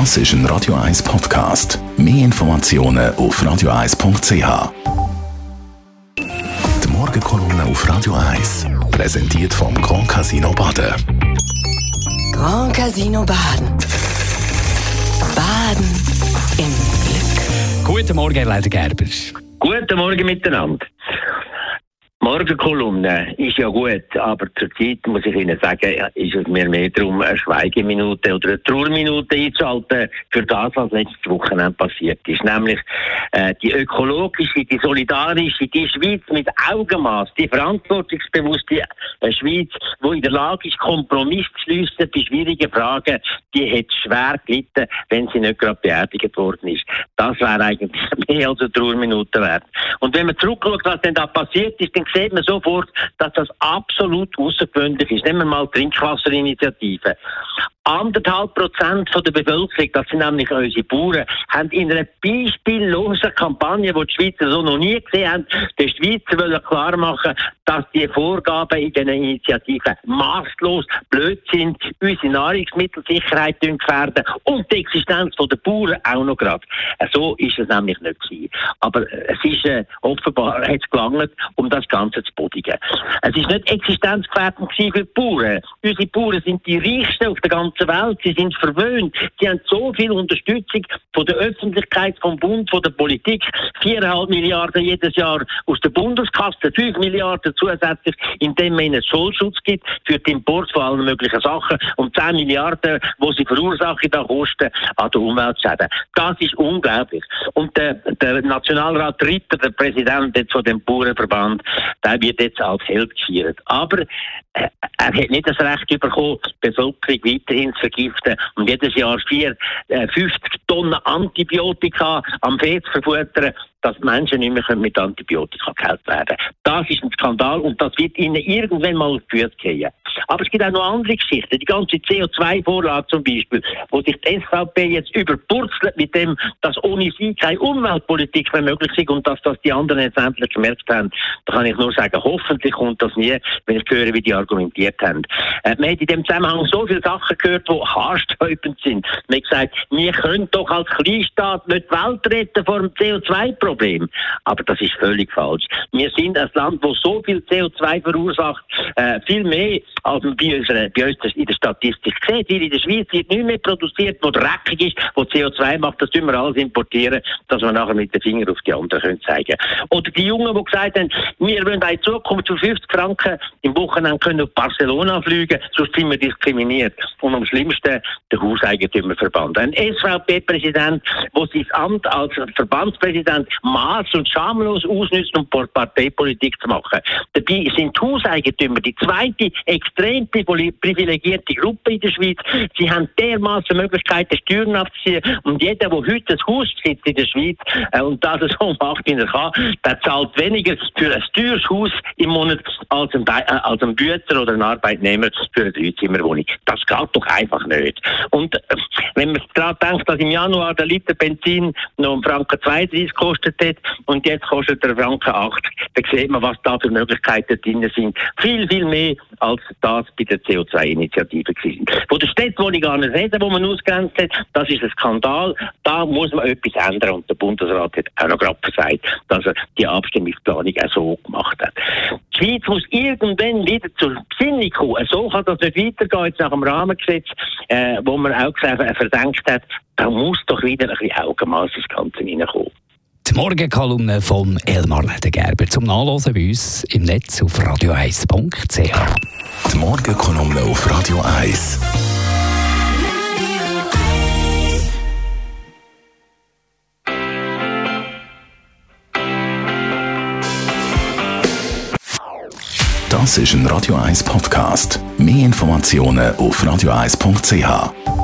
Das ist ein Radio 1 Podcast. Mehr Informationen auf radio1.ch. Die Morgenkolumne auf Radio 1 präsentiert vom Grand Casino Baden. Grand Casino Baden. Baden im Glück. Guten Morgen, Herr Leiter Gerber. Guten Morgen miteinander. Morgenkolumne ist ja gut, aber zurzeit muss ich Ihnen sagen, ist es mir mehr darum, eine Schweigeminute oder eine Trauerminute einzuhalten für das, was letztes Wochenende passiert ist. Nämlich äh, die ökologische, die solidarische, die Schweiz mit Augenmaß, die verantwortungsbewusste äh, Schweiz, die in der Lage ist, Kompromiss zu schliessen bei schwierigen Fragen, die hat schwer gelitten, wenn sie nicht gerade beerdigt worden ist. Das wäre eigentlich mehr als eine Trauerminute wert. Und wenn man zurückschaut, was denn da passiert ist, dann sieht man sofort, dass das absolut außergewöhnlich ist. Nehmen wir mal Trinkwasserinitiative. Anderthalb Prozent von der Bevölkerung, das sind nämlich unsere Bauern, haben in einer beispiellosen Kampagne, die die Schweizer so noch nie gesehen haben, den Schweizer klar machen, dass die Vorgaben in diesen Initiativen maßlos blöd sind, unsere Nahrungsmittelsicherheit gefährden und die Existenz der Bauern auch noch gerade. So ist es nämlich nicht gewesen. Aber es ist äh, offenbar es gelangt, um das Ganze zu bodigen. Es ist nicht existenzgefährdend für die Bauern. Unsere Bauern sind die reichsten auf der ganzen Welt. Sie sind verwöhnt. Sie haben so viel Unterstützung von der Öffentlichkeit, vom Bund, von der Politik. Viereinhalb Milliarden jedes Jahr aus der Bundeskasse, fünf Milliarden zusätzlich, indem man ihnen Zollschutz gibt für den Import von allen möglichen Sachen und 10 Milliarden, wo sie verursachen, da Kosten an der Umweltschäden. Das ist unglaublich. Und der, der Nationalrat Ritter, der Präsident jetzt von dem Bauernverband, der wird jetzt als Held gefeiert. Aber äh, er hat nicht das Recht bekommen, die Bevölkerung weiterhin zu vergiften und jedes Jahr vier, äh, 50 Tonnen Antibiotika am Fett verfuttern dass Menschen nicht mehr mit Antibiotika gehalten werden Das ist ein Skandal und das wird ihnen irgendwann mal geführt gehen. Aber es gibt auch noch andere Geschichten. Die ganze CO2-Vorlage zum Beispiel, wo sich die SVP jetzt überpurzelt mit dem, dass ohne sie keine Umweltpolitik mehr möglich ist und dass das die anderen jetzt endlich gemerkt haben. Da kann ich nur sagen, hoffentlich kommt das nie, wenn ich höre, wie die argumentiert haben. Äh, man hat in dem Zusammenhang so viele Sachen gehört, die haarsträubend sind. Man hat gesagt, wir können doch als Kleinstaat nicht die Welt retten vor dem CO2-Problem. Problem. Aber das ist völlig falsch. Wir sind ein Land, das so viel CO2 verursacht, äh, viel mehr als man bei, unserer, bei uns in der Statistik sieht. Hier in der Schweiz wird nicht mehr produziert, wo dreckig ist, wo CO2 macht, das tun wir alles importieren, dass wir nachher mit den Fingern auf die anderen können zeigen Oder die Jungen, die gesagt haben, wir wollen in Zukunft für 50 Franken im Wochenende können auf Barcelona fliegen, sonst sind wir diskriminiert. Und am schlimmsten der Hauseigentümerverband. Ein SVP-Präsident, der sein Amt als Verbandspräsident maß- und schamlos ausnützen, um Parteipolitik zu machen. Dabei sind Hauseigentümer die zweite privilegierte Gruppe in der Schweiz. Sie haben dermaßen Möglichkeiten, Steuern abzuziehen. Und jeder, der heute ein Haus besitzt in der Schweiz äh, und das so macht, wie er kann, der zahlt weniger für ein teures Haus im Monat als ein, äh, als ein Bützer oder ein Arbeitnehmer für eine Dreizimmerwohnung. Das geht doch einfach nicht. Und äh, wenn man daran denkt, dass im Januar der Liter Benzin noch einen Franken 32 kostet, gekostet hat und jetzt kostet der Franken 80. Da sieht man, was da für Möglichkeiten drin sind. Viel, viel mehr als das bei der CO2-Initiative war. Von der Städte, wo ich gar nicht reden, wo man ausgrenzt hat, das ist ein Skandal. Da muss man etwas ändern und der Bundesrat hat auch noch gerade gesagt, dass er die Abstimmungsplanung auch so gemacht hat. Die Schweiz muss irgendwann wieder zur Besinnung kommen. So kann das nicht weitergehen, jetzt nach dem Rahmengesetz, äh, wo man auch gesagt, verdenkt hat, da muss doch wieder ein bisschen Augenmaß ins Ganze hineinkommen. Die Morgenkolumne von Elmar Ledergerber zum Nachlesen bei uns im Netz auf radio1.ch. Die Morgenkolumne auf Radio 1. Das ist ein Radio 1 Podcast. Mehr Informationen auf radio1.ch.